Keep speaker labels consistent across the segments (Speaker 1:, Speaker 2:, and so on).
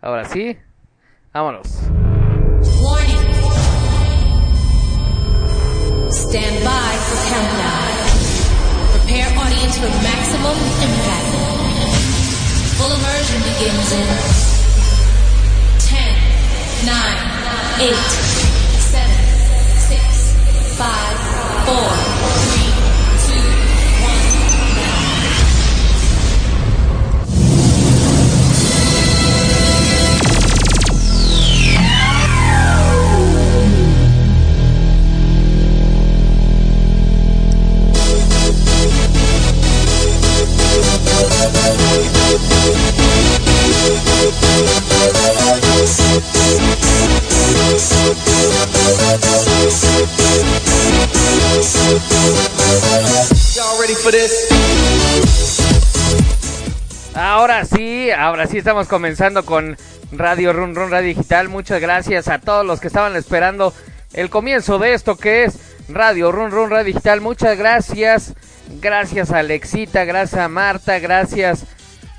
Speaker 1: Ahora sí, vámonos.
Speaker 2: Stand by for countdown. Prepare audience for maximum impact. Full immersion begins in 10, 9, 8, 7, 6, 5, 4, 3,
Speaker 1: Ahora sí, ahora sí estamos comenzando con Radio Run Run Radio Digital. Muchas gracias a todos los que estaban esperando el comienzo de esto que es Radio Run Run Radio Digital. Muchas gracias. Gracias a Alexita, gracias a Marta, gracias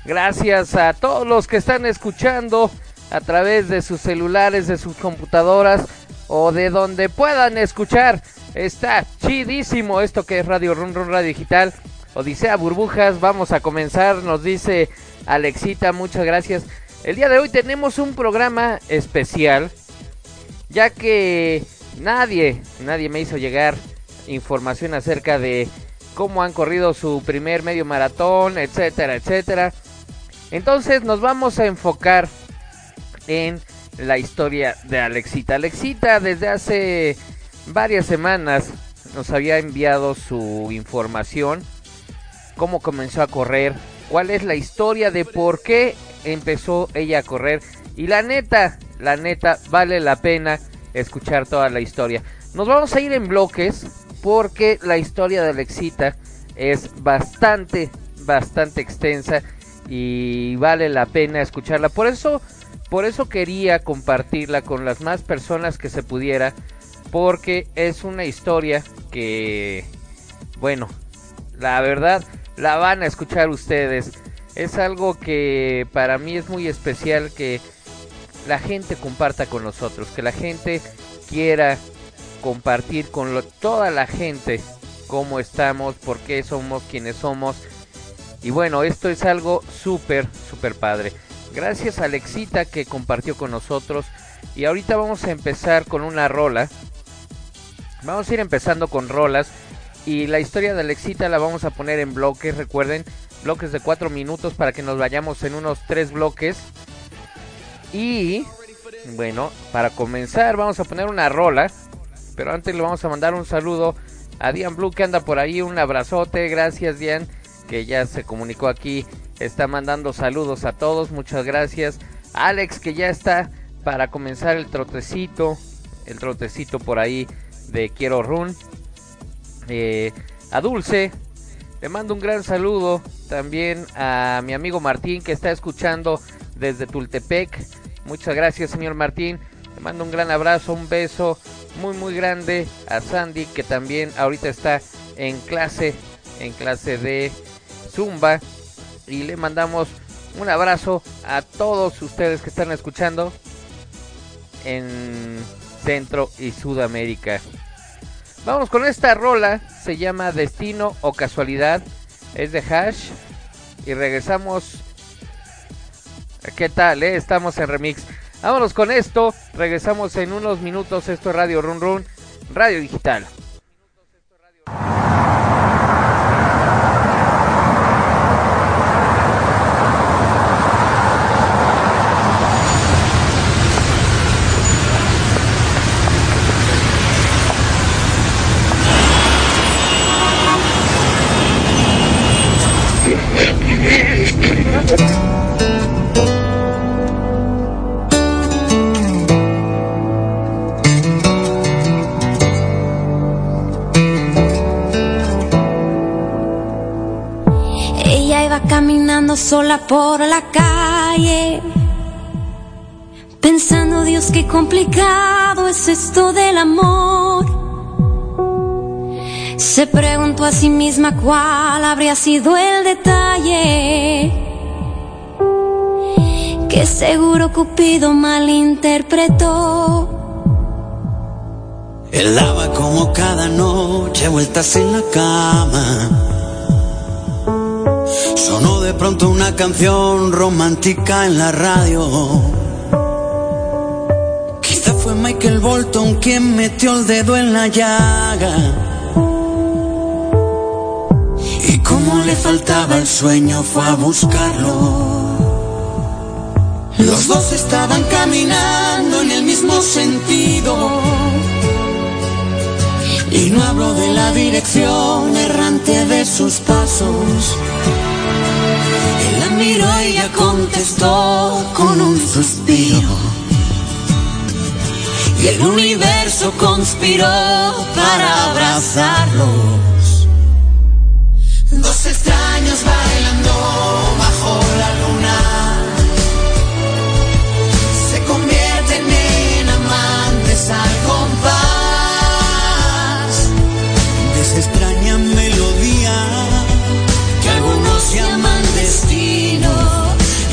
Speaker 1: gracias a todos los que están escuchando a través de sus celulares, de sus computadoras o de donde puedan escuchar. Está chidísimo esto que es Radio Run Run Radio Digital. Odisea Burbujas, vamos a comenzar, nos dice Alexita, muchas gracias. El día de hoy tenemos un programa especial, ya que nadie, nadie me hizo llegar información acerca de cómo han corrido su primer medio maratón, etcétera, etcétera. Entonces nos vamos a enfocar en la historia de Alexita. Alexita desde hace varias semanas nos había enviado su información, cómo comenzó a correr, cuál es la historia de por qué empezó ella a correr. Y la neta, la neta, vale la pena escuchar toda la historia. Nos vamos a ir en bloques porque la historia de Alexita es bastante, bastante extensa y vale la pena escucharla. Por eso, por eso quería compartirla con las más personas que se pudiera, porque es una historia que, bueno, la verdad la van a escuchar ustedes. Es algo que para mí es muy especial que la gente comparta con nosotros, que la gente quiera compartir con toda la gente cómo estamos, por qué somos quienes somos. Y bueno, esto es algo súper, súper padre. Gracias a Alexita que compartió con nosotros. Y ahorita vamos a empezar con una rola. Vamos a ir empezando con rolas. Y la historia de Alexita la vamos a poner en bloques, recuerden, bloques de 4 minutos para que nos vayamos en unos 3 bloques. Y bueno, para comenzar vamos a poner una rola. Pero antes le vamos a mandar un saludo a Dian Blue que anda por ahí. Un abrazote, gracias Dian, que ya se comunicó aquí. Está mandando saludos a todos, muchas gracias. Alex que ya está para comenzar el trotecito. El trotecito por ahí de Quiero Run. Eh, a Dulce, le mando un gran saludo también a mi amigo Martín que está escuchando desde Tultepec. Muchas gracias, señor Martín. Le mando un gran abrazo, un beso muy muy grande a Sandy que también ahorita está en clase, en clase de Zumba y le mandamos un abrazo a todos ustedes que están escuchando en Centro y Sudamérica. Vamos con esta rola, se llama Destino o Casualidad, es de Hash y regresamos. ¿Qué tal? eh? Estamos en remix. Vámonos con esto, regresamos en unos minutos. Esto es Radio Run Run, Radio Digital.
Speaker 2: Ella iba caminando sola por la calle, pensando Dios qué complicado es esto del amor. Se preguntó a sí misma cuál habría sido el detalle que seguro Cupido malinterpretó.
Speaker 3: Él daba como cada noche vueltas en la cama. Sonó de pronto una canción romántica en la radio. Quizá fue Michael Bolton quien metió el dedo en la llaga. Y como le faltaba el sueño fue a buscarlo. Los dos estaban caminando en el mismo sentido. Y no hablo de la dirección errante de sus pasos. Él la miró y ella contestó con un suspiro. Y el universo conspiró para abrazarlos. Dos extraños bailando bajo la luna.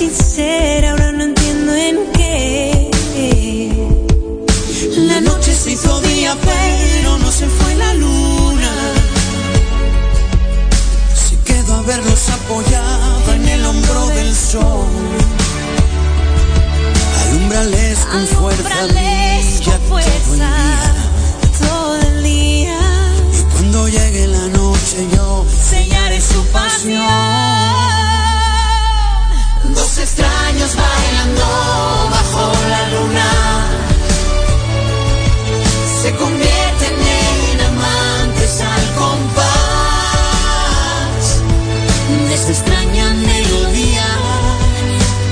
Speaker 2: sincera, ahora no entiendo en qué.
Speaker 3: La noche se hizo día, pero no se fue la luna. Se quedó a verlos apoyado en el hombro del sol. Alumbrales con fuerza, brilla
Speaker 2: con fuerza
Speaker 3: todo el día.
Speaker 2: todo el día.
Speaker 3: Y cuando llegue la noche yo
Speaker 2: Sellaré su pasión.
Speaker 3: Dos extraños bailando bajo la luna se convierten en amantes al compás de esa extraña melodía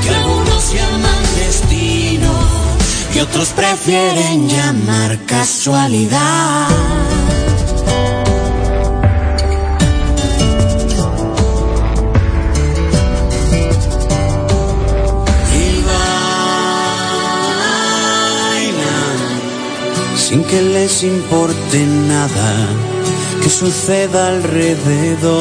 Speaker 3: que algunos llaman destino y otros prefieren llamar casualidad. Sin que les importe nada que suceda alrededor.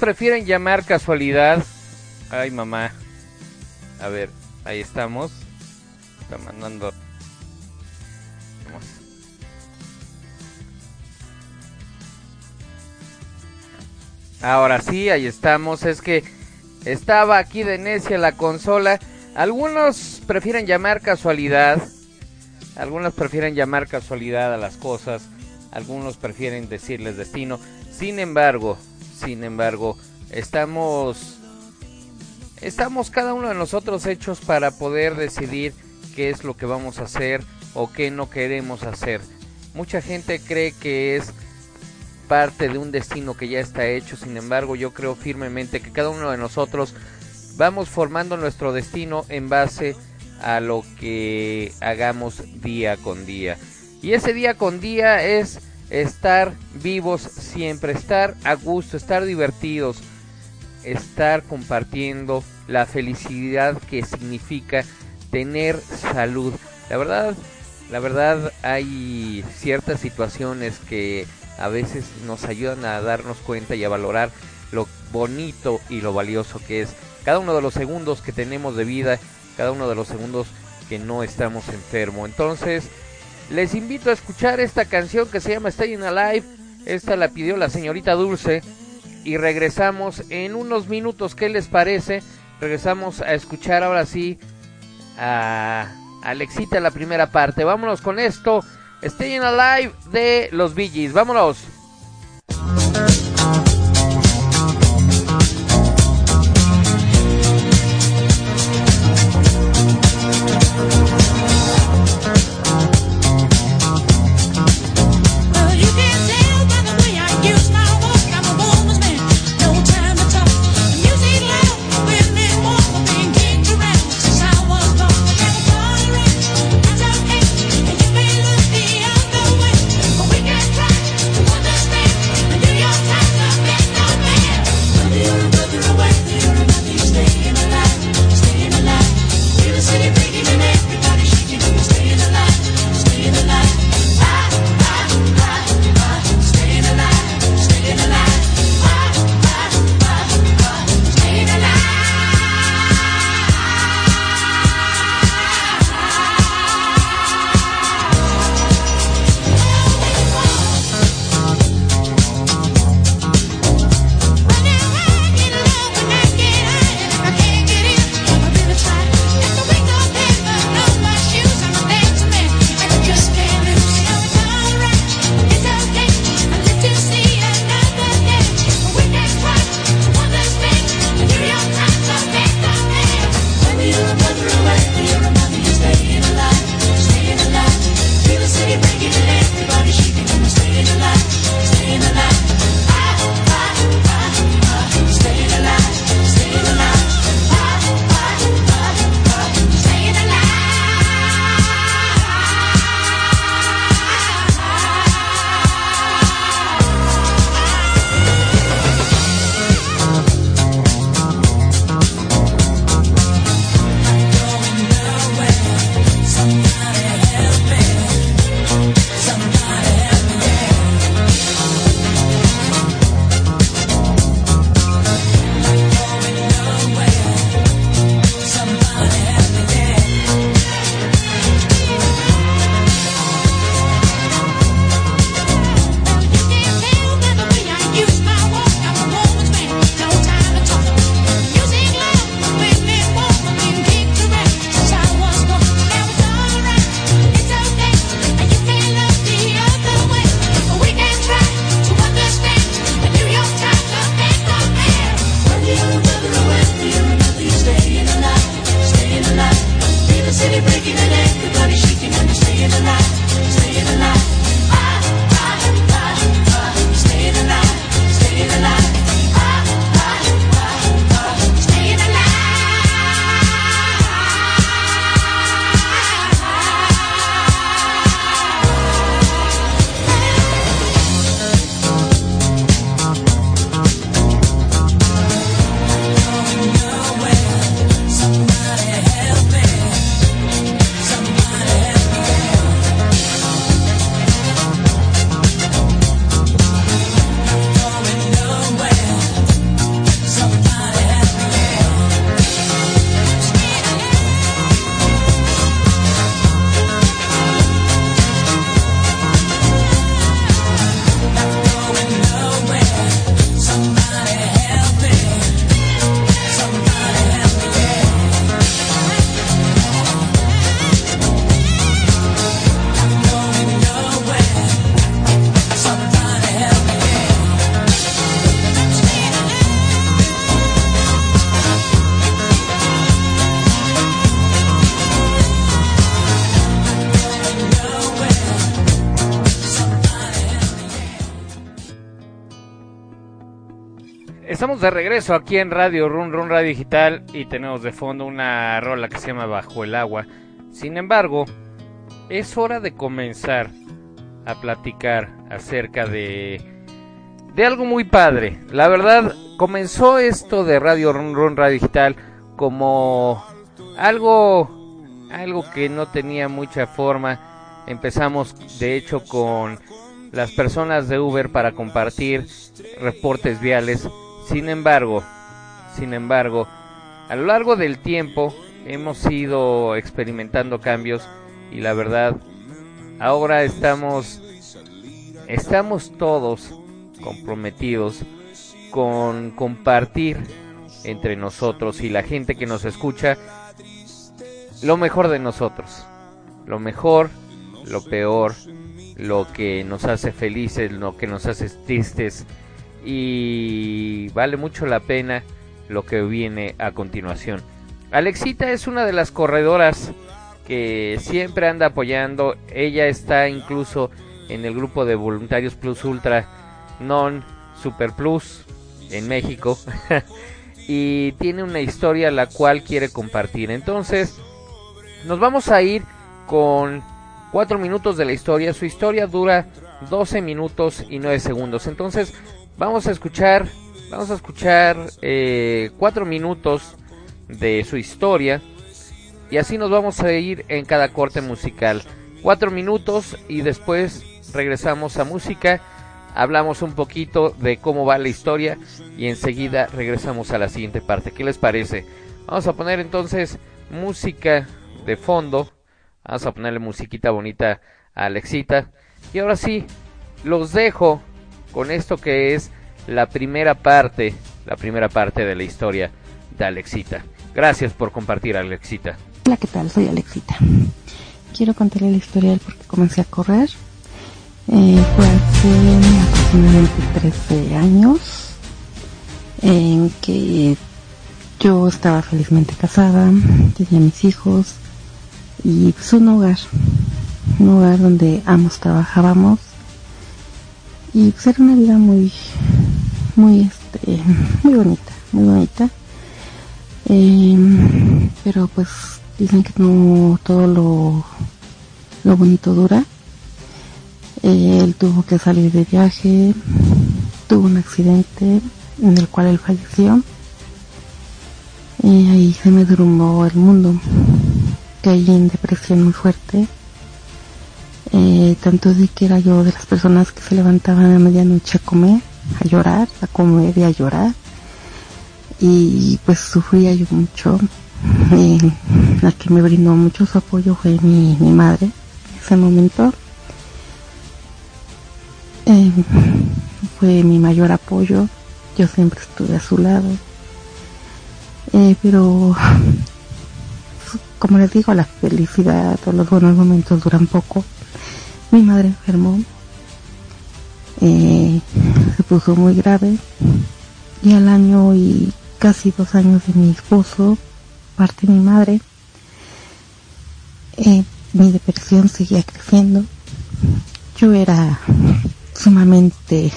Speaker 3: Prefieren llamar casualidad.
Speaker 1: Ay, mamá. A ver, ahí estamos. Está mandando. Vamos. Ahora sí, ahí estamos. Es que estaba aquí de necia la consola. Algunos prefieren llamar casualidad. Algunos prefieren llamar casualidad a las cosas. Algunos prefieren decirles destino. Sin embargo, sin embargo, estamos estamos cada uno de nosotros hechos para poder decidir qué es lo que vamos a hacer o qué no queremos hacer. Mucha gente cree que es parte de un destino que ya está hecho, sin embargo yo creo firmemente que cada uno de nosotros vamos formando nuestro destino en base a lo que hagamos día con día. Y ese día con día es estar vivos siempre, estar a gusto, estar divertidos, estar compartiendo la felicidad que significa tener salud. La verdad, la verdad hay ciertas situaciones que a veces nos ayudan a darnos cuenta y a valorar lo bonito y lo valioso que es cada uno de los segundos que tenemos de vida, cada uno de los segundos que no estamos enfermos. Entonces, les invito a escuchar esta canción que se llama Staying Alive. Esta la pidió la señorita Dulce. Y regresamos en unos minutos. ¿Qué les parece? Regresamos a escuchar ahora sí a Alexita la primera parte. Vámonos con esto. Staying Alive de los Bee Vámonos. Regreso aquí en Radio Run Run Radio Digital y tenemos de fondo una rola que se llama Bajo el Agua. Sin embargo, es hora de comenzar a platicar acerca de de algo muy padre. La verdad, comenzó esto de Radio Run Run Radio Digital como algo algo que no tenía mucha forma. Empezamos de hecho con las personas de Uber para compartir reportes viales sin embargo, sin embargo, a lo largo del tiempo hemos ido experimentando cambios y la verdad, ahora estamos estamos todos comprometidos con compartir entre nosotros y la gente que nos escucha lo mejor de nosotros, lo mejor, lo peor, lo que nos hace felices, lo que nos hace tristes, y vale mucho la pena lo que viene a continuación. Alexita es una de las corredoras que siempre anda apoyando. Ella está incluso en el grupo de voluntarios Plus Ultra Non Super Plus en México. y tiene una historia la cual quiere compartir. Entonces, nos vamos a ir con 4 minutos de la historia. Su historia dura 12 minutos y 9 segundos. Entonces, Vamos a escuchar, vamos a escuchar eh, cuatro minutos de su historia y así nos vamos a ir en cada corte musical. Cuatro minutos y después regresamos a música, hablamos un poquito de cómo va la historia y enseguida regresamos a la siguiente parte. ¿Qué les parece? Vamos a poner entonces música de fondo, vamos a ponerle musiquita bonita a Alexita y ahora sí, los dejo con esto que es la primera parte, la primera parte de la historia de Alexita. Gracias por compartir, Alexita.
Speaker 4: Hola, ¿qué tal? Soy Alexita. Quiero contarle la historia del por qué comencé a correr. Eh, fue hace aproximadamente 13 años en que yo estaba felizmente casada, tenía mis hijos y pues un hogar, un hogar donde ambos trabajábamos y pues era una vida muy muy este muy bonita muy bonita. Em, pero pues dicen que no todo lo lo bonito dura. Él tuvo que salir de viaje tuvo un accidente en el cual él falleció. Y ahí se me derrumbó el mundo. Caí en depresión muy fuerte eh, tanto de que era yo de las personas que se levantaban a medianoche a comer, a llorar, a comer y a llorar. Y pues sufría yo mucho. La que me brindó mucho su apoyo fue mi, mi madre en ese momento. Eh, fue mi mayor apoyo. Yo siempre estuve a su lado. Eh, pero como les digo, la felicidad o los buenos momentos duran poco mi madre enfermó, eh, se puso muy grave y al año y casi dos años de mi esposo parte mi madre. Eh, mi depresión seguía creciendo. Yo era sumamente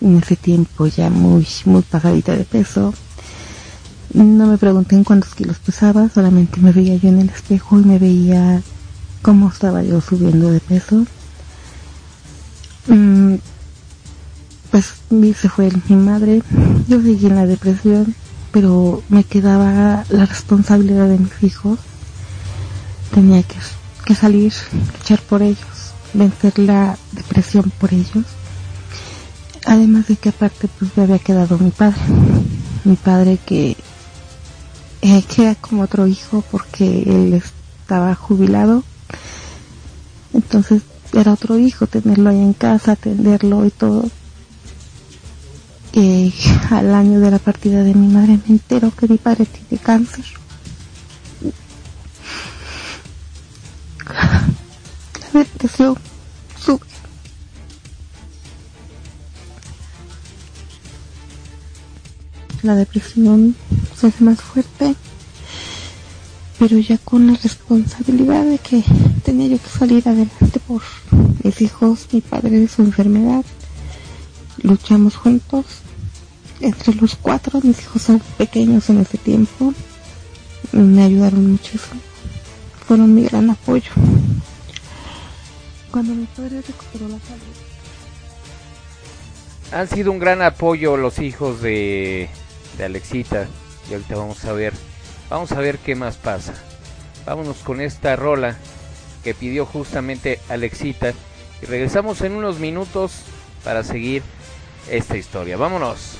Speaker 4: en ese tiempo ya muy, muy pasadita de peso. No me pregunté en cuántos kilos pesaba, solamente me veía yo en el espejo y me veía cómo estaba yo subiendo de peso. Mm, pues se fue mi madre, yo seguí en la depresión, pero me quedaba la responsabilidad de mis hijos. Tenía que, salir, luchar por ellos, vencer la depresión por ellos. Además de que aparte pues me había quedado mi padre, mi padre que, eh, que era como otro hijo porque él estaba jubilado entonces era otro hijo tenerlo ahí en casa, atenderlo y todo. Y al año de la partida de mi madre me entero que mi padre tiene cáncer. La depresión sube. La depresión se hace más fuerte pero ya con la responsabilidad de que tenía yo que salir adelante por mis hijos, mi padre de su enfermedad. Luchamos juntos entre los cuatro, mis hijos son pequeños en ese tiempo, me ayudaron muchísimo, fueron mi gran apoyo. Cuando mi padre recuperó la salud.
Speaker 5: Han sido un gran apoyo los hijos de, de Alexita y ahorita vamos a ver, vamos a ver qué más pasa. Vámonos con esta rola que pidió justamente Alexita y regresamos en unos minutos para seguir esta historia. Vámonos.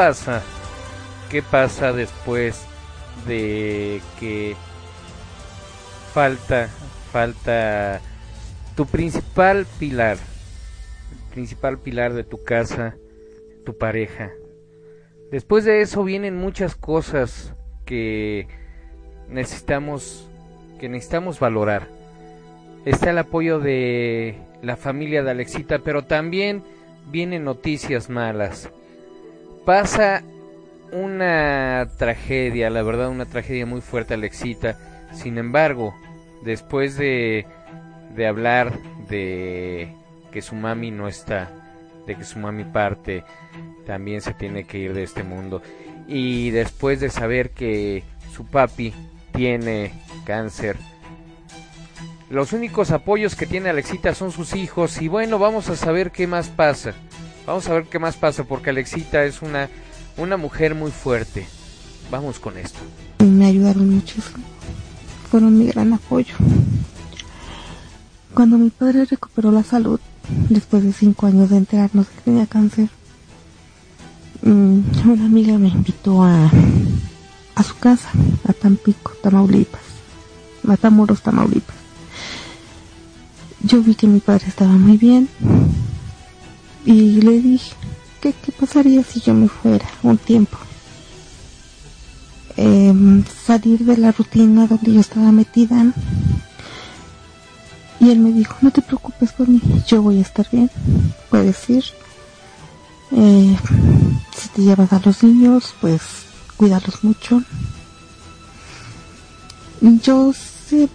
Speaker 5: Pasa? ¿Qué pasa después de que falta falta tu principal pilar, el principal pilar de tu casa, tu pareja? Después de eso vienen muchas cosas que necesitamos que necesitamos valorar. Está el apoyo de la familia de Alexita, pero también vienen noticias malas pasa una tragedia, la verdad una tragedia muy fuerte Alexita. Sin embargo, después de, de hablar de que su mami no está, de que su mami parte, también se tiene que ir de este mundo. Y después de saber que su papi tiene cáncer, los únicos apoyos que tiene Alexita son sus hijos y bueno, vamos a saber qué más pasa. Vamos a ver qué más pasa porque Alexita es una, una mujer muy fuerte. Vamos con esto.
Speaker 4: Me ayudaron muchísimo. fueron mi gran apoyo. Cuando mi padre recuperó la salud, después de cinco años de enterarnos que tenía cáncer, mm, una amiga me invitó a, a su casa, a Tampico, Tamaulipas, Matamoros, Tamaulipas. Yo vi que mi padre estaba muy bien y le dije, ¿qué, qué pasaría si yo me fuera un tiempo? Em, salir de la rutina donde yo estaba metida. Y él me dijo, no te preocupes por mí, yo voy a estar bien, puedes ir. Eh, si te llevas a los niños, pues cuidarlos mucho. Yo sé,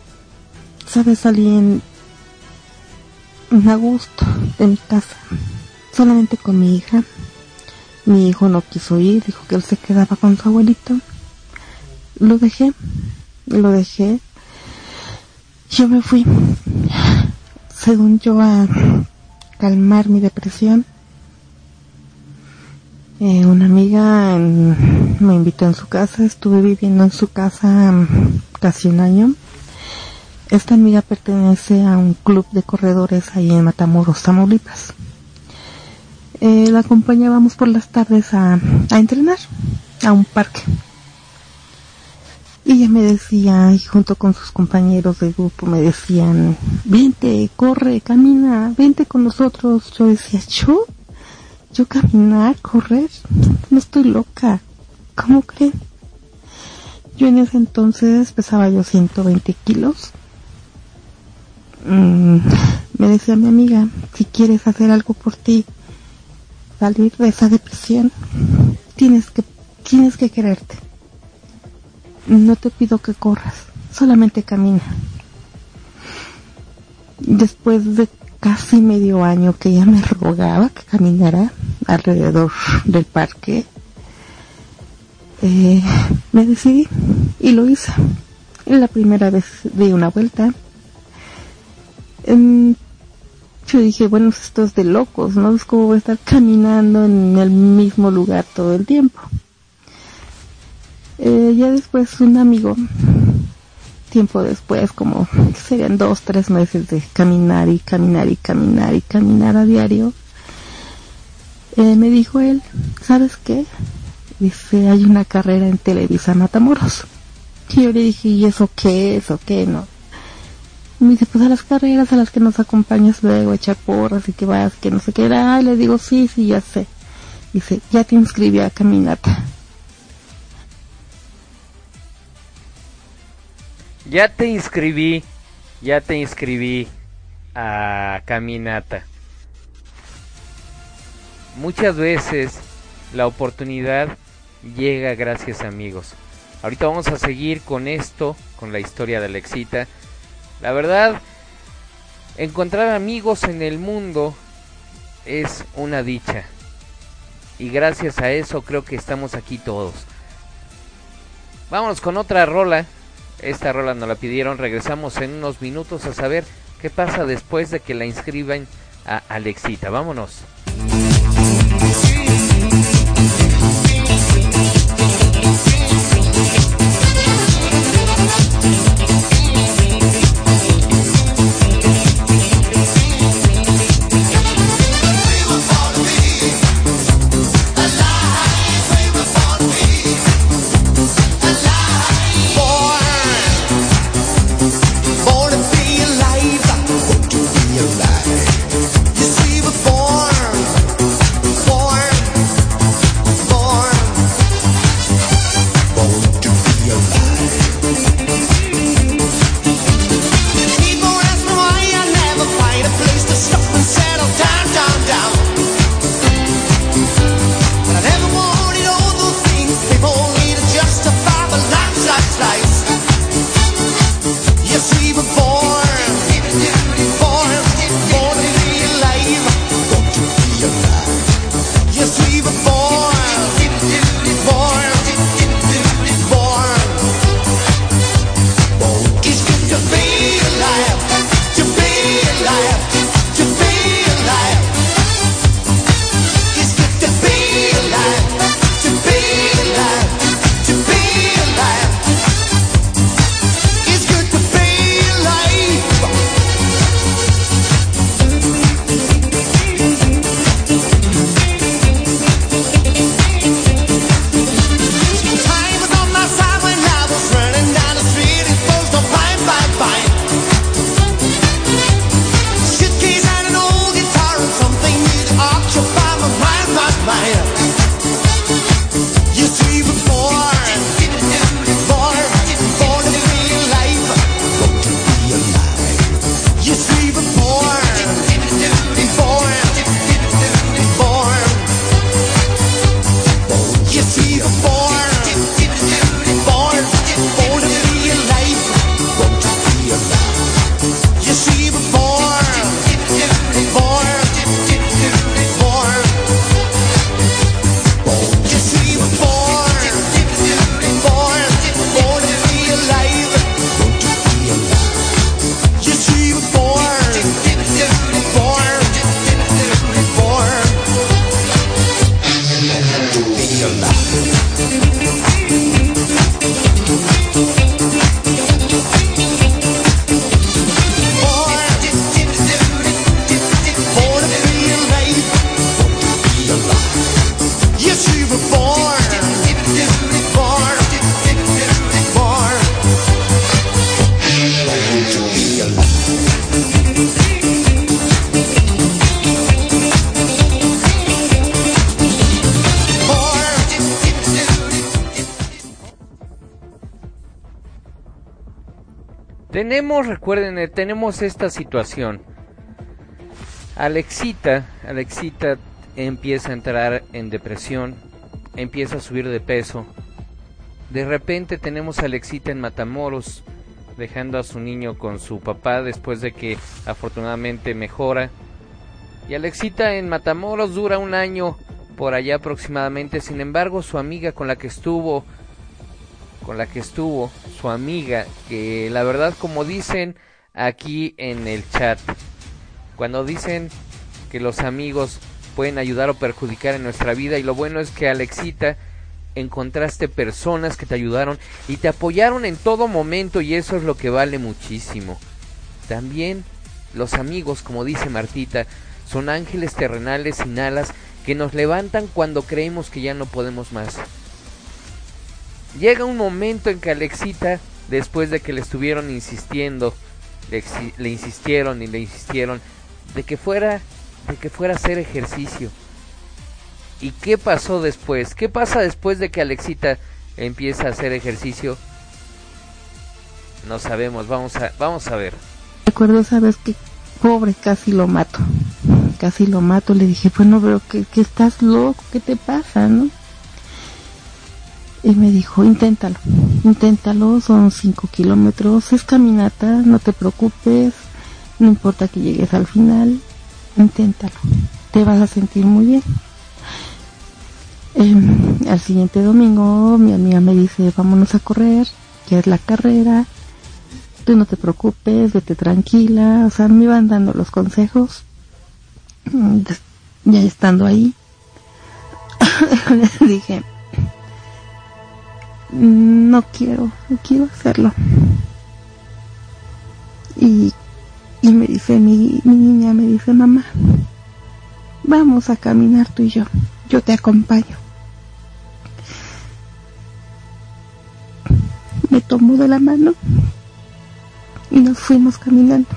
Speaker 4: sabes, salí en, en agosto de mi casa, solamente con mi hija. Mi hijo no quiso ir, dijo que él se quedaba con su abuelito. Lo dejé, lo dejé. Yo me fui, según yo, a calmar mi depresión. Eh, una amiga me invitó en su casa, estuve viviendo en su casa mm, casi un año. Esta amiga pertenece a un club de corredores ahí en Matamoros, Tamaulipas. Eh, la acompañábamos por las tardes a, a entrenar a un parque. Y ella me decía, y junto con sus compañeros de grupo me decían, vente, corre, camina, vente con nosotros. Yo decía, ¿yo? ¿Yo caminar, correr? No estoy loca. ¿Cómo creen? Yo en ese entonces pesaba yo 120 kilos. Mm, me decía mi amiga, si quieres hacer algo por ti, salir de esa depresión, tienes que, tienes que quererte. No te pido que corras, solamente camina. Después de casi medio año que ella me rogaba que caminara alrededor del parque, eh, me decidí y lo hice. La primera vez di una vuelta. Em, yo dije, bueno, esto es de locos, ¿no? Es como voy a estar caminando en el mismo lugar todo el tiempo. Eh, ya después un amigo, tiempo después, como serían dos, tres meses de caminar y caminar y caminar y caminar a diario, eh, me dijo él, ¿sabes qué? Dice, hay una carrera en Televisa Matamoros. Y yo le dije, ¿y eso qué es o qué no? Me dice, pues a las carreras a las que nos acompañas luego, a echar porras y que vas, que no sé qué. Le digo, sí, sí, ya sé. Dice, ya te inscribí a caminata.
Speaker 1: Ya te inscribí, ya te inscribí a caminata. Muchas veces la oportunidad llega gracias amigos. Ahorita vamos a seguir con esto, con la historia de Alexita. La verdad, encontrar amigos en el mundo es una dicha. Y gracias a eso creo que estamos aquí todos. Vámonos con otra rola. Esta rola nos la pidieron. Regresamos en unos minutos a saber qué pasa después de que la inscriban a Alexita. Vámonos. Tenemos, recuerden, eh, tenemos esta situación. Alexita, Alexita empieza a entrar en depresión, empieza a subir de peso. De repente tenemos a Alexita en Matamoros, dejando a su niño con su papá después de que afortunadamente mejora. Y Alexita en Matamoros dura un año por allá aproximadamente. Sin embargo, su amiga con la que estuvo con la que estuvo su amiga, que la verdad como dicen aquí en el chat, cuando dicen que los amigos pueden ayudar o perjudicar en nuestra vida y lo bueno es que Alexita encontraste personas que te ayudaron y te apoyaron en todo momento y eso es lo que vale muchísimo. También los amigos, como dice Martita, son ángeles terrenales sin alas que nos levantan cuando creemos que ya no podemos más. Llega un momento en que Alexita, después de que le estuvieron insistiendo, le, insistieron y le insistieron de que fuera, de que fuera a hacer ejercicio. ¿Y qué pasó después? ¿Qué pasa después de que Alexita empieza a hacer ejercicio? No sabemos, vamos a, vamos a ver.
Speaker 4: Recuerdo esa vez que pobre casi lo mato. Casi lo mato, le dije, bueno, pero que, que estás loco, ¿qué te pasa, no? Y me dijo, inténtalo, inténtalo, son cinco kilómetros, es caminata, no te preocupes, no importa que llegues al final, inténtalo, te vas a sentir muy bien. Em, al siguiente domingo mi amiga me dice, vámonos a correr, ya es la carrera, tú no te preocupes, vete tranquila, o sea, me iban dando los consejos, ya estando ahí, les dije, no quiero, no quiero hacerlo. Y, y me dice mi, mi niña, me dice mamá, vamos a caminar tú y yo, yo te acompaño. Me tomó de la mano y nos fuimos caminando.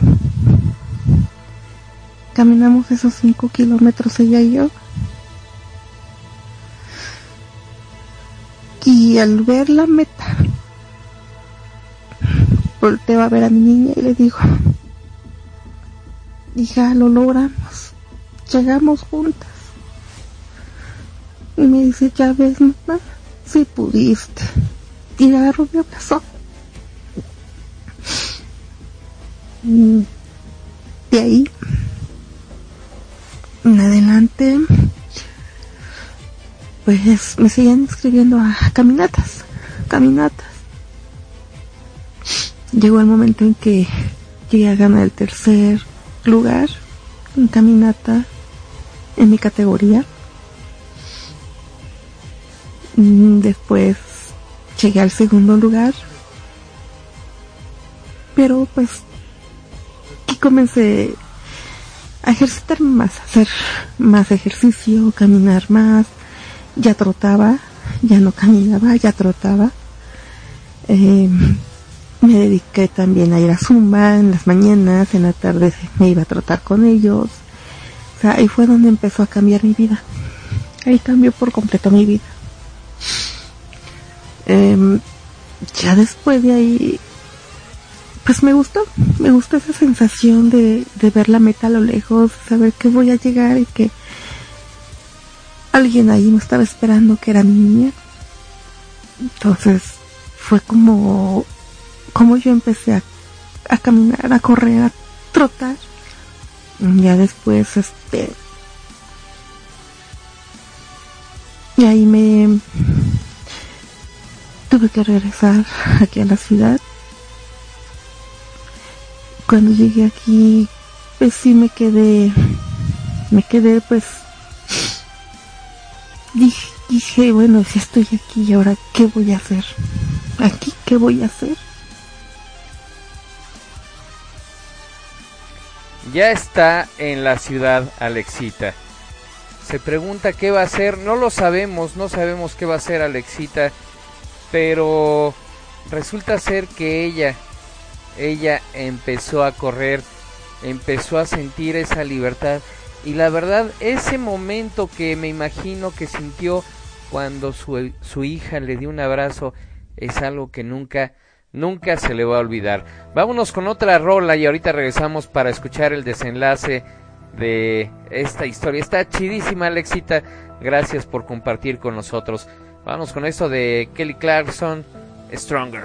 Speaker 4: Caminamos esos cinco kilómetros ella y yo y al ver la meta volteo a ver a mi niña y le digo hija lo logramos llegamos juntas. Y me dice ya ves mamá si pudiste y agarro mi abrazo. De ahí en adelante pues me seguían inscribiendo a caminatas, caminatas. Llegó el momento en que llegué a ganar el tercer lugar en caminata en mi categoría. Mm, después llegué al segundo lugar. Pero pues aquí comencé a ejercitarme más, a hacer más ejercicio, caminar más, ya trotaba, ya no caminaba, ya trotaba. Eh, me dediqué también a ir a Zumba en las mañanas, en la tarde me iba a trotar con ellos. O sea, ahí fue donde empezó a cambiar mi vida. Ahí cambió por completo mi vida. Em, ya después de ahí, pues me gustó, me gustó esa sensación de, de ver la meta a lo lejos, saber que voy a llegar y que alguien ahí me estaba esperando que era mi niña. Entonces fue como, como yo empecé a, a caminar, a correr, a trotar. Ya después, este, y ahí me tuve que regresar aquí a la ciudad. Cuando llegué aquí, pues sí me quedé, me quedé pues dije, dije, bueno, si estoy aquí, ¿y ahora qué voy a hacer? ¿Aquí qué voy a hacer?
Speaker 1: Ya está en la ciudad Alexita. Se pregunta qué va a hacer, no lo sabemos, no sabemos qué va a hacer Alexita, pero resulta ser que ella, ella empezó a correr, empezó a sentir esa libertad y la verdad ese momento que me imagino que sintió cuando su, su hija le dio un abrazo es algo que nunca nunca se le va a olvidar. Vámonos con otra rola y ahorita regresamos para escuchar el desenlace de esta historia. Está chidísima, Alexita. Gracias por compartir con nosotros. Vamos con esto de Kelly Clarkson, Stronger.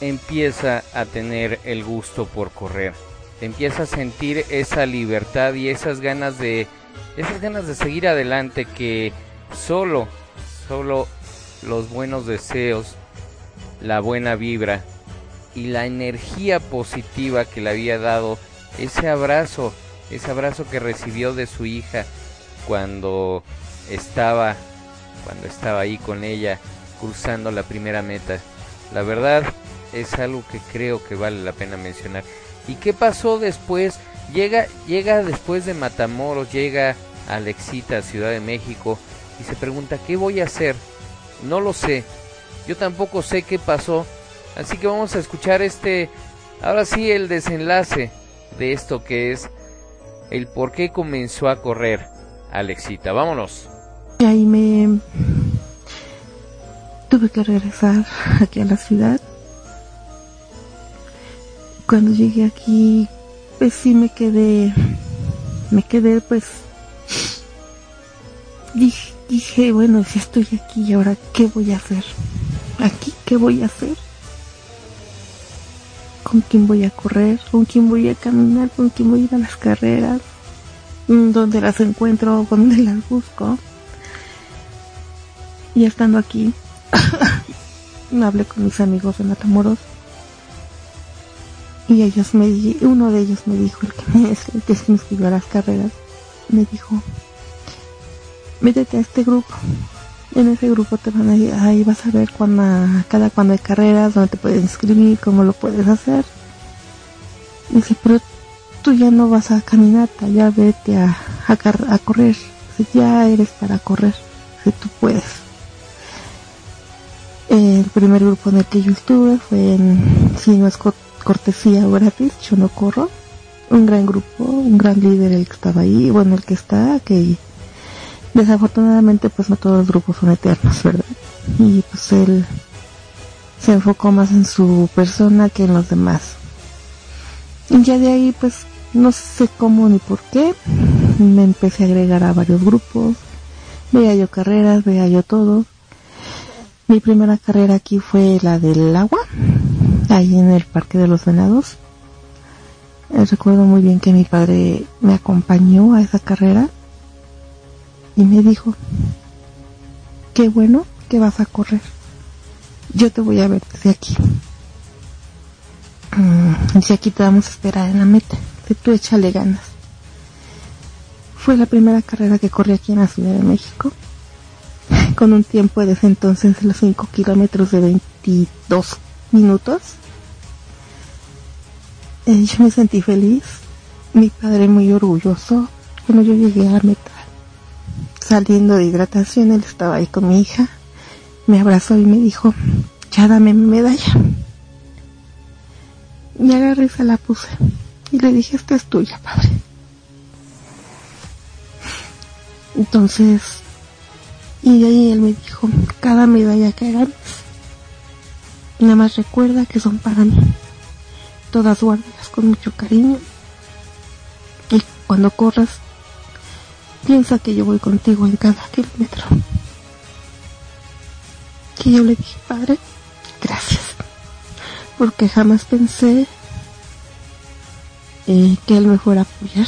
Speaker 1: Empieza a tener el gusto por correr. Empieza a sentir esa libertad y esas ganas de esas ganas de seguir adelante que solo solo los buenos deseos, la buena vibra y la energía positiva que le había dado ese abrazo, ese abrazo que recibió de su hija cuando estaba cuando estaba ahí con ella cruzando la primera meta La verdad es algo que creo que vale la pena mencionar. ¿Y qué pasó después? Llega, llega después de Matamoros, llega Alexita Ciudad de México y se pregunta, ¿qué voy a hacer? No lo sé. Yo tampoco sé qué pasó. Así que vamos a escuchar este, ahora sí, el desenlace de esto que es el por qué comenzó a correr Alexita. Vámonos.
Speaker 4: Y ahí me tuve que regresar aquí a la ciudad. Cuando llegué aquí, pues sí me quedé, me quedé pues, dije, dije, bueno, si estoy aquí, ahora qué voy a hacer? ¿Aquí qué voy a hacer? ¿Con quién voy a correr? ¿Con quién voy a caminar? ¿Con quién voy a ir a las carreras? ¿Dónde las encuentro? ¿Dónde las busco? Y estando aquí, hablé con mis amigos de Matamoros. Y ellos me uno de ellos me dijo el que me, el inscribió a las carreras me dijo métete a este grupo. En ese grupo te van a ir- ahí vas a ver cuando cada cuando hay carreras dónde te puedes inscribir cómo lo puedes hacer. Dice pero tú ya no vas a caminata ya vete a, a, a correr. Ya eres para correr si tú puedes el primer grupo en el que yo estuve fue en co- cortesía gratis, yo no corro. Un gran grupo, un gran líder el que estaba ahí, bueno, el que está, que desafortunadamente pues no todos los grupos son eternos, ¿verdad? Y pues él se enfocó más en su persona que en los demás. Y ya de ahí pues no sé cómo ni por qué, me empecé a agregar a varios grupos, veía yo carreras, veía yo todo. Mi primera carrera aquí fue la del agua, ahí en el Parque de los Venados. Eh, recuerdo muy bien que mi padre me acompañó a esa carrera y me dijo, qué bueno que vas a correr. Yo te voy a ver desde aquí. Mm, Dice aquí te vamos a esperar en la meta. Que tú échale ganas. Fue la primera carrera que corrí aquí en la Ciudad de México con un tiempo de ese entonces los 5 kilómetros de 22 minutos. Yo me sentí feliz, mi padre muy orgulloso. Cuando yo llegué a la meta, saliendo de hidratación, él estaba ahí con mi hija, me abrazó y me dijo, ya dame mi medalla. Y agarré y se la puse. Y le dije, esta es tuya, padre. Entonces, y de ahí él me dijo, cada medalla que ganes, nada más recuerda que son para mí. Todas guárdalas con mucho cariño. Y cuando corras, piensa que yo voy contigo en cada kilómetro. Que yo le dije, padre, gracias. Porque jamás pensé eh, que él me fuera a apoyar.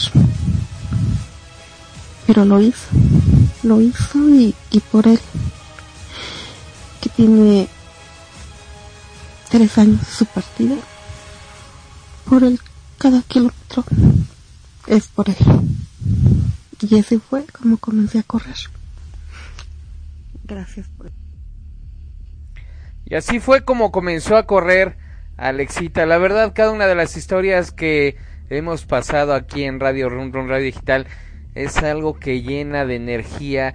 Speaker 4: Pero lo hizo lo hizo y, y por él, que tiene tres años de su partida, por él cada kilómetro es por él. Y así fue como comencé a correr. Gracias por
Speaker 1: Y así fue como comenzó a correr Alexita. La verdad, cada una de las historias que hemos pasado aquí en Radio Run Run Radio Digital es algo que llena de energía,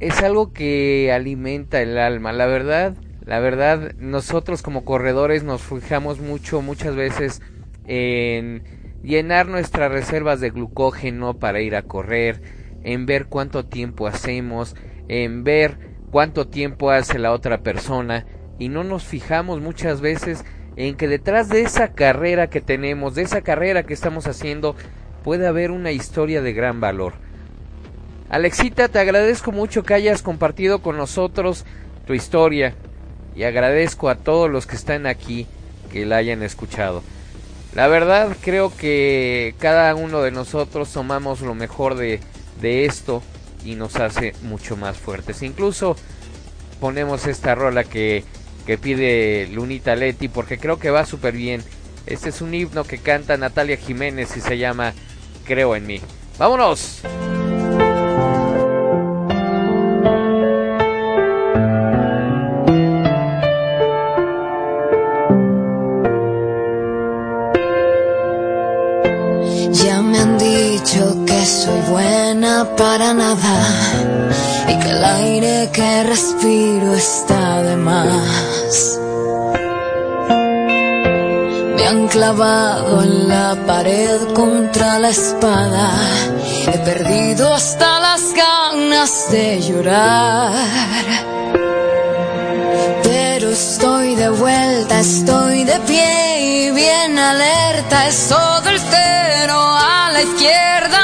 Speaker 1: es algo que alimenta el alma. La verdad, la verdad, nosotros como corredores nos fijamos mucho, muchas veces en llenar nuestras reservas de glucógeno para ir a correr, en ver cuánto tiempo hacemos, en ver cuánto tiempo hace la otra persona y no nos fijamos muchas veces en que detrás de esa carrera que tenemos, de esa carrera que estamos haciendo, puede haber una historia de gran valor. Alexita, te agradezco mucho que hayas compartido con nosotros tu historia y agradezco a todos los que están aquí que la hayan escuchado. La verdad creo que cada uno de nosotros tomamos lo mejor de, de esto y nos hace mucho más fuertes. Incluso ponemos esta rola que, que pide Lunita Leti porque creo que va súper bien. Este es un himno que canta Natalia Jiménez y se llama creo en mí. ¡Vámonos!
Speaker 5: Ya me han dicho que soy buena para nada y que el aire que respiro está de más. Me han clavado en la pared contra la espada. He perdido hasta las ganas de llorar. Pero estoy de vuelta, estoy de pie y bien alerta. Es todo el cero a la izquierda,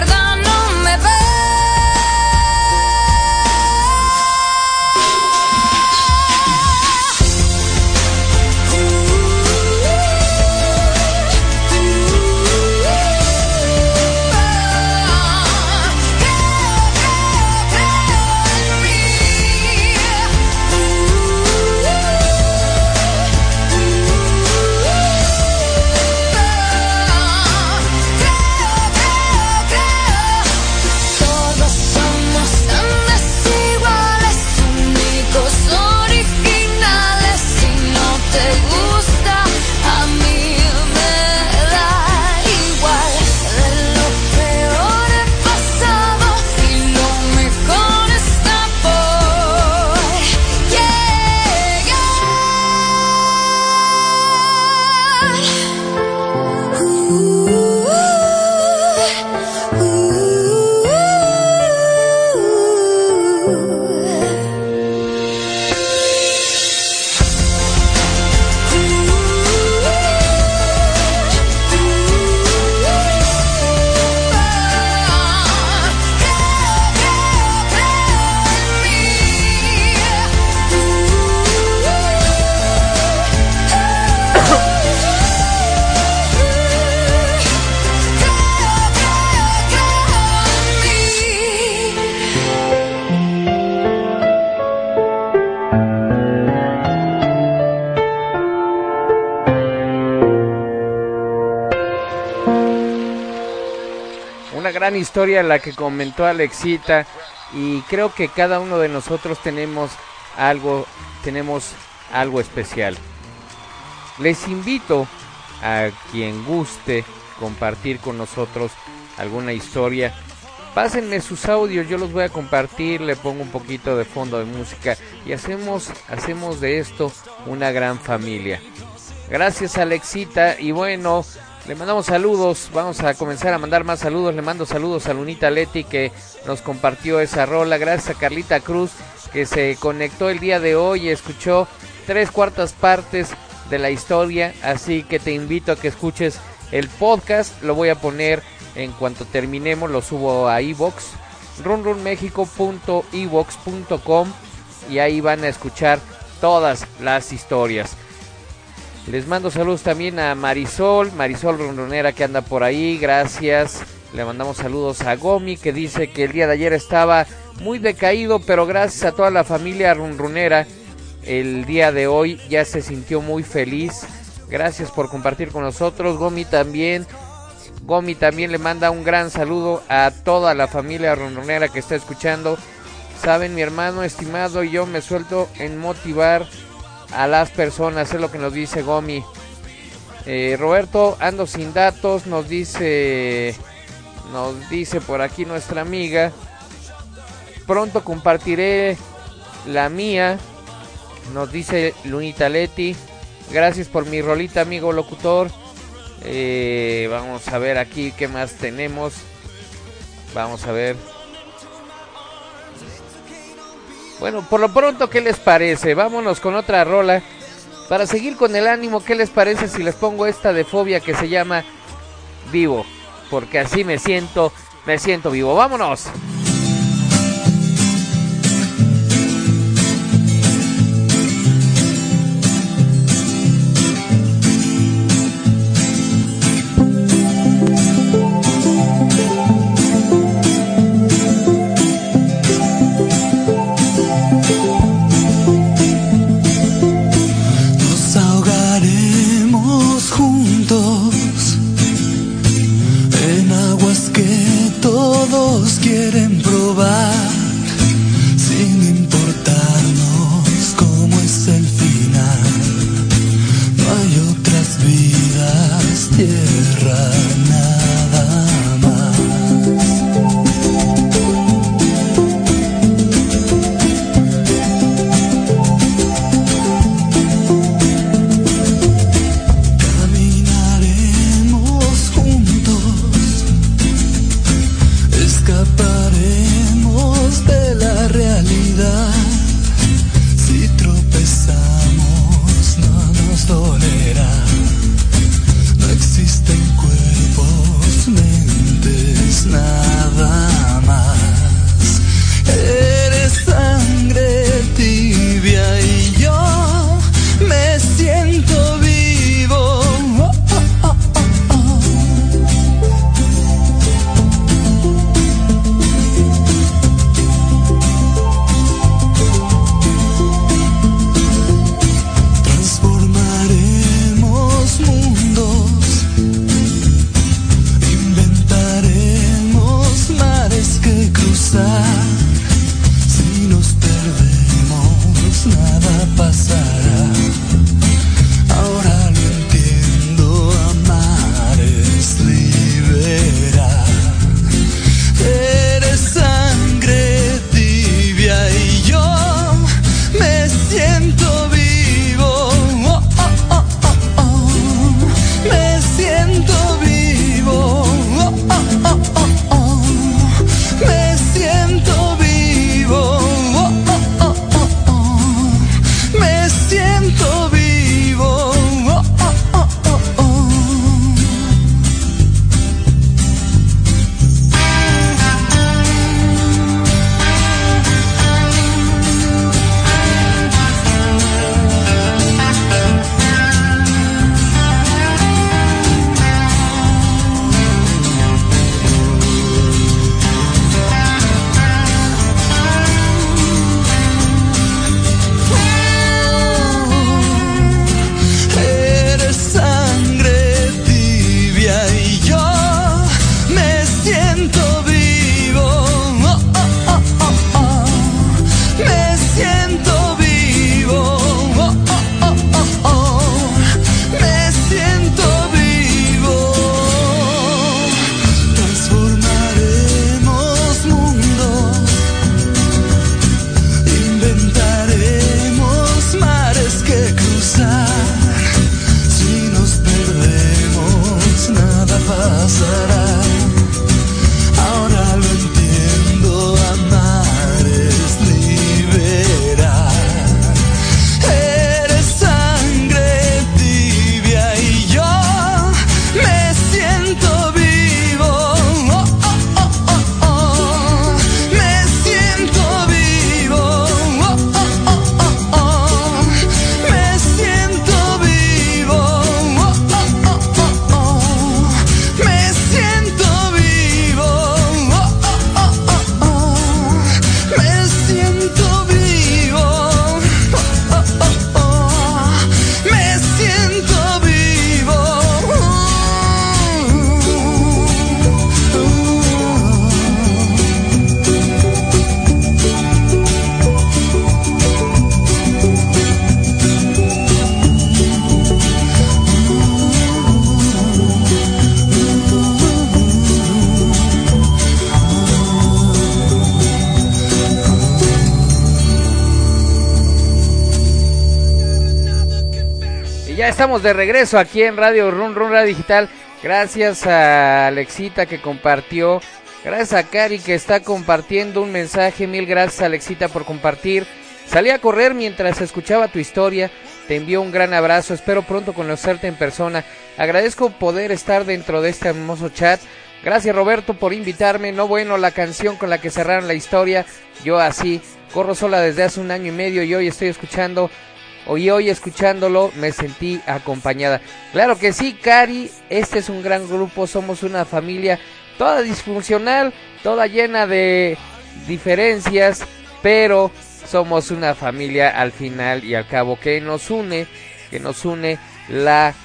Speaker 1: historia la que comentó Alexita y creo que cada uno de nosotros tenemos algo, tenemos algo especial. Les invito a quien guste compartir con nosotros alguna historia. Pásenme sus audios, yo los voy a compartir, le pongo un poquito de fondo de música y hacemos, hacemos de esto una gran familia. Gracias Alexita y bueno, le mandamos saludos, vamos a comenzar a mandar más saludos, le mando saludos a Lunita Leti que nos compartió esa rola, gracias a Carlita Cruz que se conectó el día de hoy y escuchó tres cuartas partes de la historia, así que te invito a que escuches el podcast, lo voy a poner en cuanto terminemos, lo subo a iVox, runrunmexico.evox.com y ahí van a escuchar todas las historias. Les mando saludos también a Marisol, Marisol Ronronera que anda por ahí, gracias. Le mandamos saludos a Gomi que dice que el día de ayer estaba muy decaído, pero gracias a toda la familia Runrunera, el día de hoy ya se sintió muy feliz. Gracias por compartir con nosotros. Gomi también, Gomi también le manda un gran saludo a toda la familia Runrunera que está escuchando. Saben, mi hermano estimado, yo me suelto en motivar a las personas, es lo que nos dice Gomi. Eh, Roberto, ando sin datos, nos dice, nos dice por aquí nuestra amiga.
Speaker 6: pronto compartiré la mía. Nos dice Lunita Leti. Gracias por mi rolita, amigo locutor. Eh, vamos a ver aquí qué más tenemos. Vamos a ver. Bueno, por lo pronto, ¿qué les parece? Vámonos con otra rola. Para seguir con el ánimo, ¿qué les parece si les pongo esta de fobia que se llama Vivo? Porque así me siento, me siento vivo. Vámonos.
Speaker 1: Estamos de regreso aquí en Radio Run Run Radio Digital. Gracias a Alexita que compartió. Gracias a Cari que está compartiendo un mensaje. Mil gracias Alexita por compartir. Salí a correr mientras escuchaba tu historia. Te envío un gran abrazo. Espero pronto conocerte en persona. Agradezco poder estar dentro de este hermoso chat. Gracias Roberto por invitarme. No bueno la canción con la que cerraron la historia. Yo así corro sola desde hace un año y medio y hoy estoy escuchando Hoy hoy escuchándolo me sentí acompañada. Claro que sí, Cari, este es un gran grupo, somos una familia toda disfuncional, toda llena de diferencias, pero somos una familia al final y al cabo que nos une, que nos une la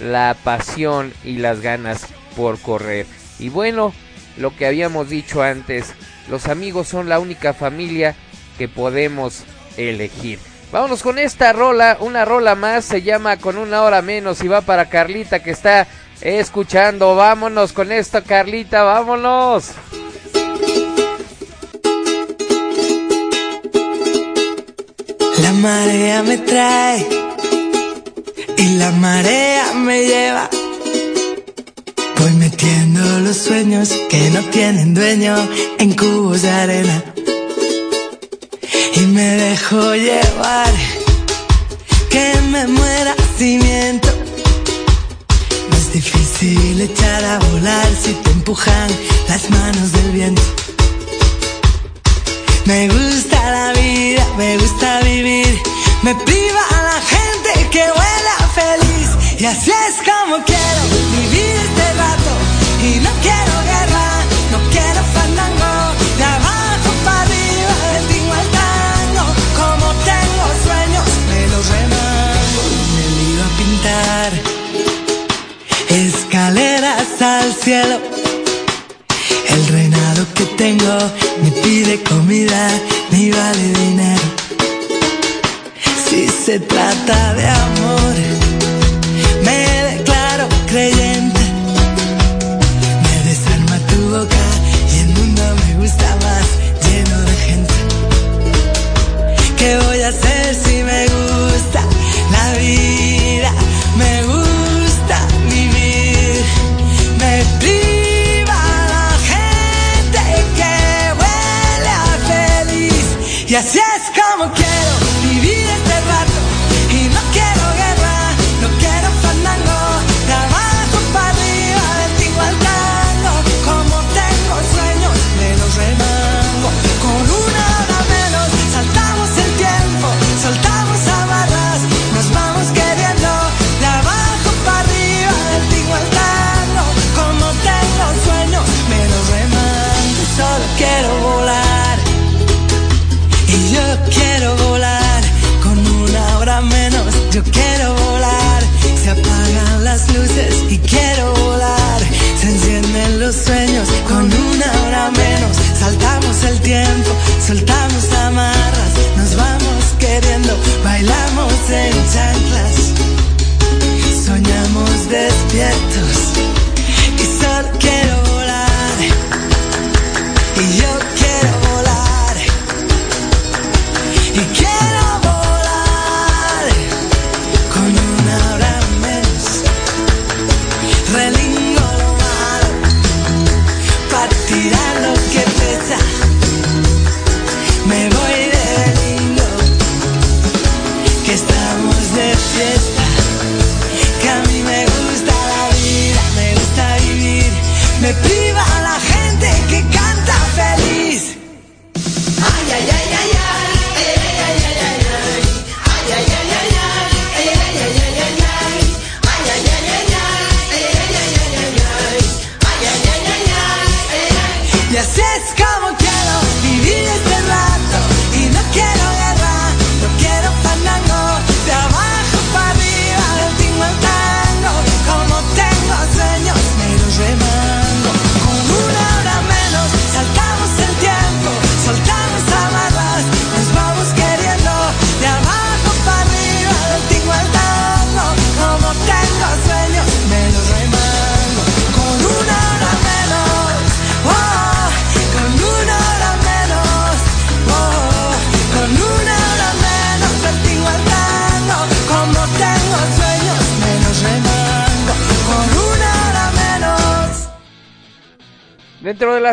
Speaker 1: la pasión y las ganas por correr. Y bueno, lo que habíamos dicho antes, los amigos son la única familia que podemos elegir. Vámonos con esta rola, una rola más, se llama Con una hora menos y va para Carlita que está escuchando. Vámonos con esta Carlita, vámonos.
Speaker 6: La marea me trae y la marea me lleva. Voy metiendo los sueños que no tienen dueño en cubos de arena y me dejo llevar. Que me muera si miento. Es difícil echar a volar si te empujan las manos del viento. Me gusta la vida, me gusta vivir. Me priva a la gente que huela feliz. Y así es como quiero vivir este rato. Y no quiero al cielo. El reinado que tengo me pide comida, ni vale dinero. Si se trata de amor, me declaro creyente. Me desarma tu boca y el mundo me gusta más lleno de gente. ¿Qué voy a hacer si me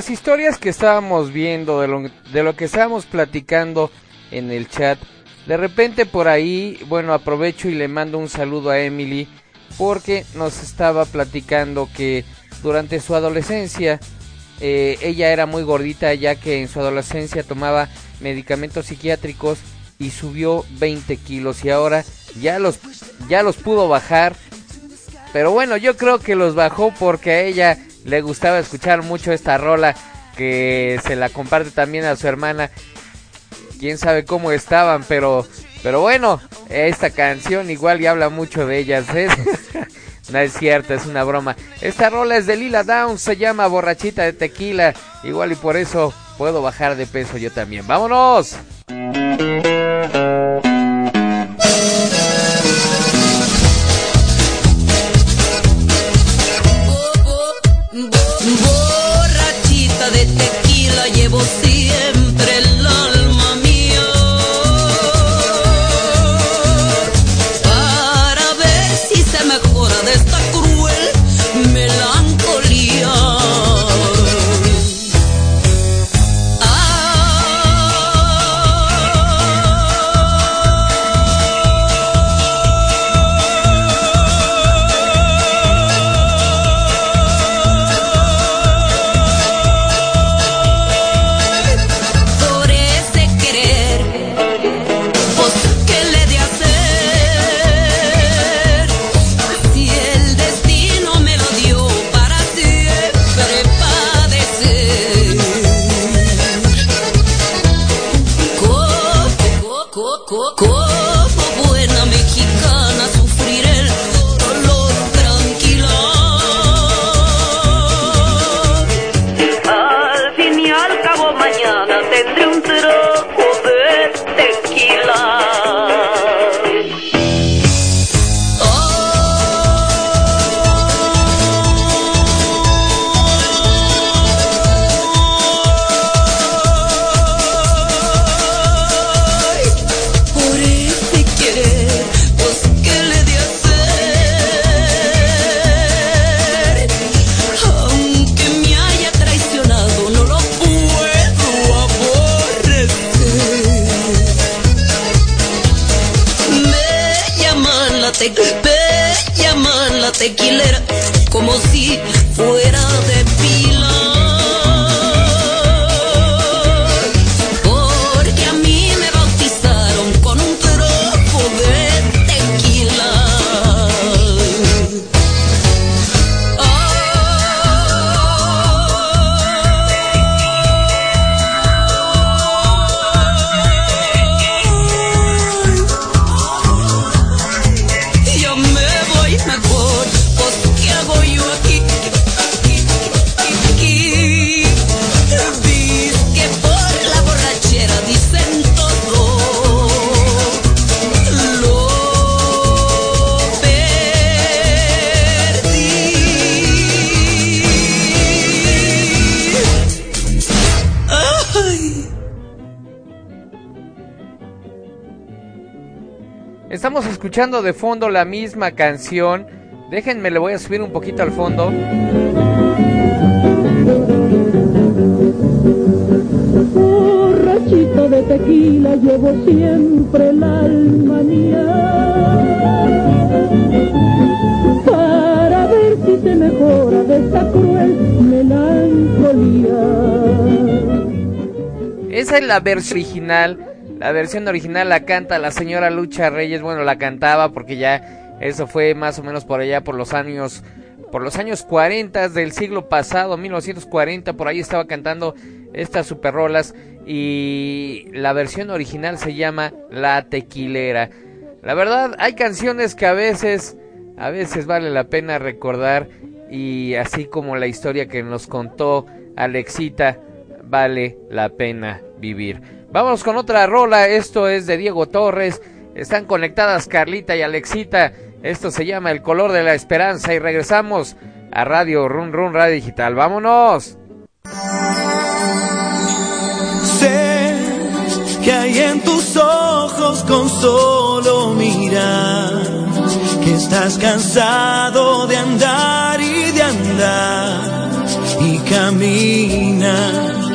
Speaker 7: historias que estábamos viendo, de lo, de lo que estábamos platicando en el chat, de repente por ahí, bueno, aprovecho y le mando un saludo a Emily porque nos estaba platicando que durante su adolescencia eh, ella era muy gordita ya que en su adolescencia tomaba medicamentos psiquiátricos y subió 20 kilos y ahora ya los, ya los pudo bajar. Pero bueno, yo creo que los bajó porque a ella le gustaba escuchar mucho esta rola que se la comparte también a su hermana. Quién sabe cómo estaban, pero pero bueno, esta canción igual ya habla mucho de ellas. ¿eh? no es cierto, es una broma. Esta rola es de Lila Down, se llama Borrachita de Tequila. Igual y por eso puedo bajar de peso yo también. ¡Vámonos! Estamos escuchando de fondo la misma canción. Déjenme, le voy a subir un poquito al fondo.
Speaker 1: Borrachito de tequila llevo siempre el alma mía para ver si se mejora de esta cruel melancolía.
Speaker 7: Esa es la versión original. La versión original la canta la señora Lucha Reyes. Bueno, la cantaba porque ya eso fue más o menos por allá por los años por los años 40 del siglo pasado, 1940, por ahí estaba cantando estas superrolas y la versión original se llama La Tequilera. La verdad, hay canciones que a veces a veces vale la pena recordar y así como la historia que nos contó Alexita vale la pena vivir. Vamos con otra rola, esto es de Diego Torres. Están conectadas Carlita y Alexita. Esto se llama El color de la esperanza y regresamos a Radio Run Run Radio Digital. Vámonos.
Speaker 8: Sé que hay en tus ojos con solo mirar que estás cansado de andar y de andar y camina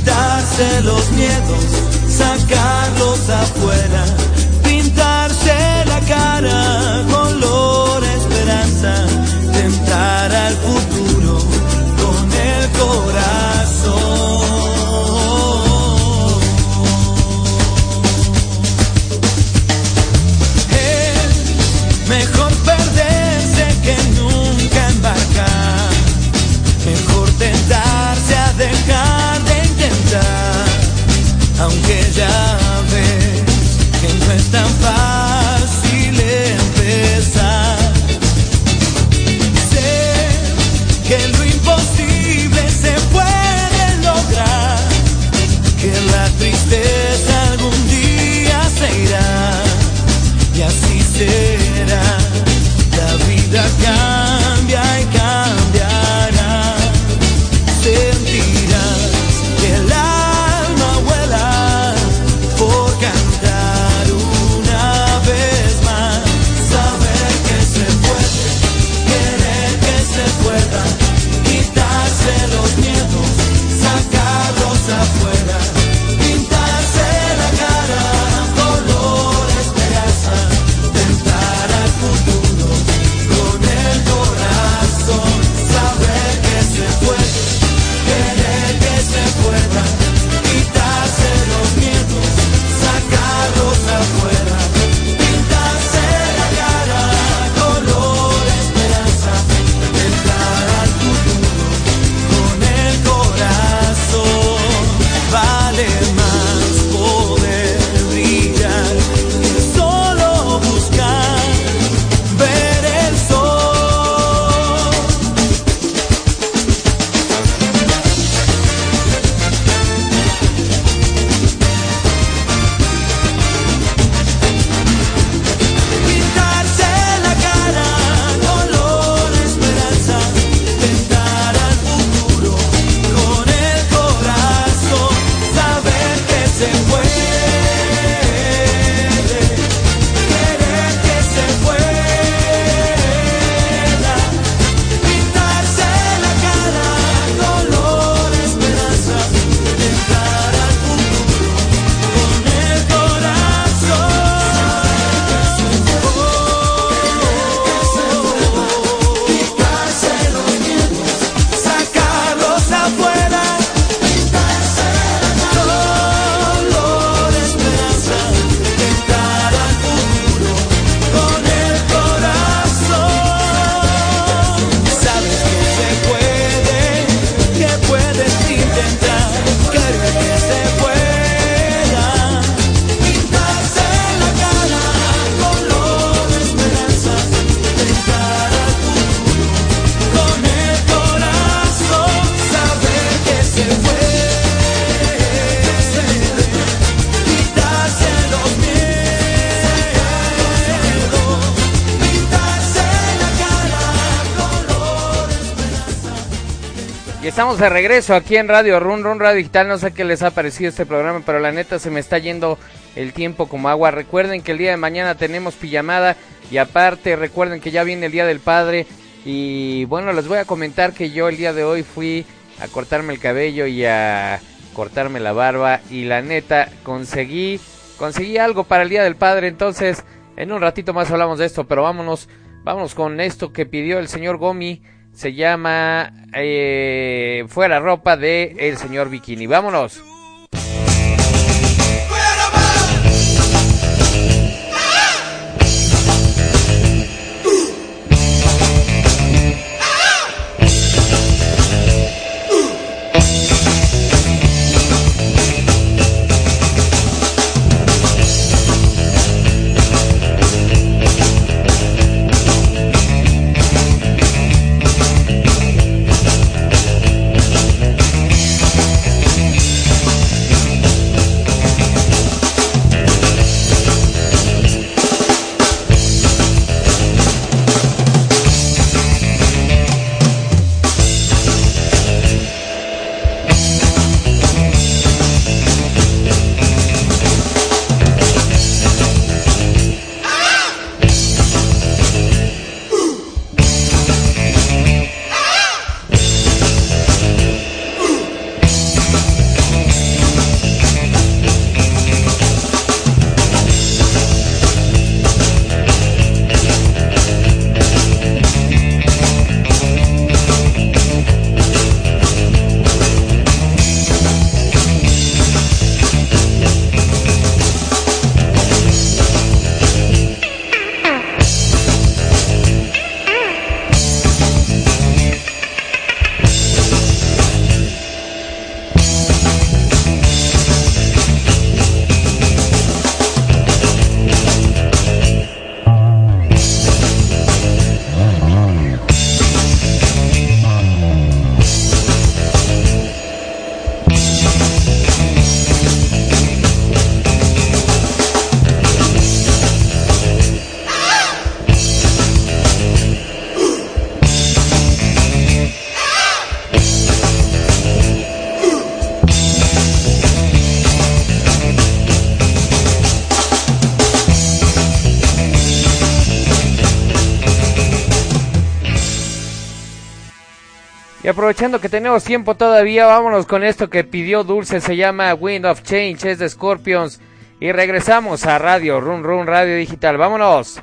Speaker 8: quitarse los miedos, sacarlos afuera, pintarse la cara, aunque ya
Speaker 1: estamos de regreso aquí en Radio Run Run Radio Digital. No sé qué les ha parecido este programa, pero la neta se me está yendo el tiempo como agua. Recuerden que el día de mañana tenemos pijamada y aparte recuerden que ya viene el Día del Padre. Y bueno, les voy a comentar que yo el día de hoy fui a cortarme el cabello y a cortarme la barba y la neta conseguí conseguí algo para el Día del Padre. Entonces, en un ratito más hablamos de esto, pero vámonos, vámonos con esto que pidió el señor Gomi. Se llama eh, Fuera ropa de el señor Bikini. Vámonos. Aprovechando que tenemos tiempo todavía, vámonos con esto que pidió Dulce, se llama Wind of Change, es de Scorpions. Y regresamos a Radio Run Run Radio Digital. Vámonos.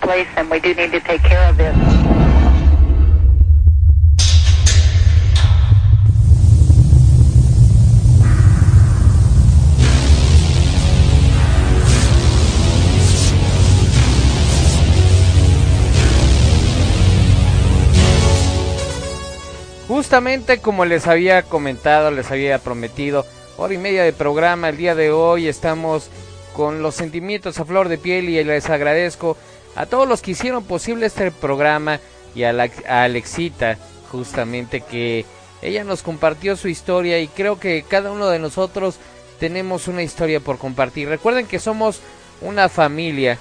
Speaker 9: Place and we do need to take care of it.
Speaker 1: justamente como les había comentado, les había prometido, hora y media de programa, el día de hoy estamos con los sentimientos a flor de piel y les agradezco a todos los que hicieron posible este programa y a, la, Alexita justamente que ella nos compartió su historia y creo que cada uno de nosotros tenemos una historia por compartir. Recuerden que somos una familia,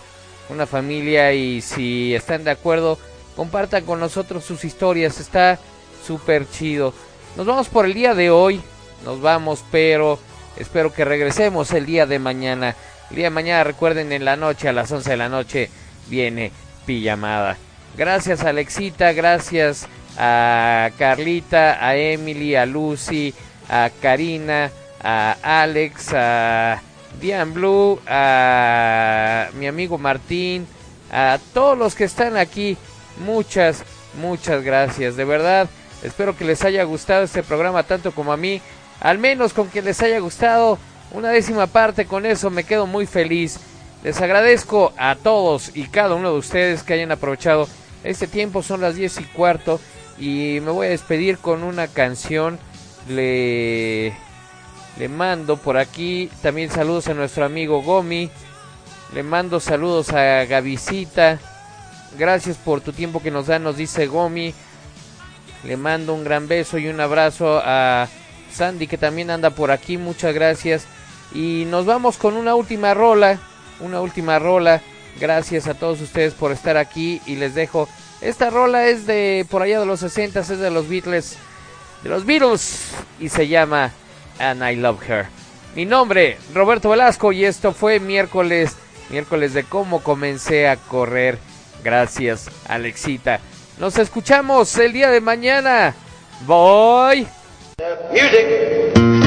Speaker 1: una familia y si están de acuerdo, compartan con nosotros sus historias, está súper chido. Nos vamos por el día de hoy, nos vamos, pero espero que regresemos el día de mañana. El día de mañana, recuerden, en la noche, a las 11 de la noche, viene pijamada. Gracias Alexita, gracias a Carlita, a Emily, a Lucy, a Karina, a Alex, a Diane Blue, a mi amigo Martín, a todos los que están aquí. Muchas, muchas gracias. De verdad, espero que les haya gustado este programa tanto como a mí. Al menos con que les haya gustado una décima parte, con eso me quedo muy feliz. Les agradezco a todos y cada uno de ustedes que hayan aprovechado este tiempo. Son las 10 y cuarto y me voy a despedir con una canción. Le, le mando por aquí también saludos a nuestro amigo Gomi. Le mando saludos a Gavisita. Gracias por tu tiempo que nos da, nos dice Gomi. Le mando un gran beso y un abrazo a Sandy que también anda por aquí. Muchas gracias. Y nos vamos con una última rola. Una última rola. Gracias a todos ustedes por estar aquí y les dejo. Esta rola es de por allá de los 60, es de los Beatles. De los Beatles. Y se llama And I Love Her. Mi nombre, Roberto Velasco, y esto fue miércoles. Miércoles de cómo comencé a correr. Gracias, Alexita. Nos escuchamos el día de mañana. Voy.
Speaker 10: Music.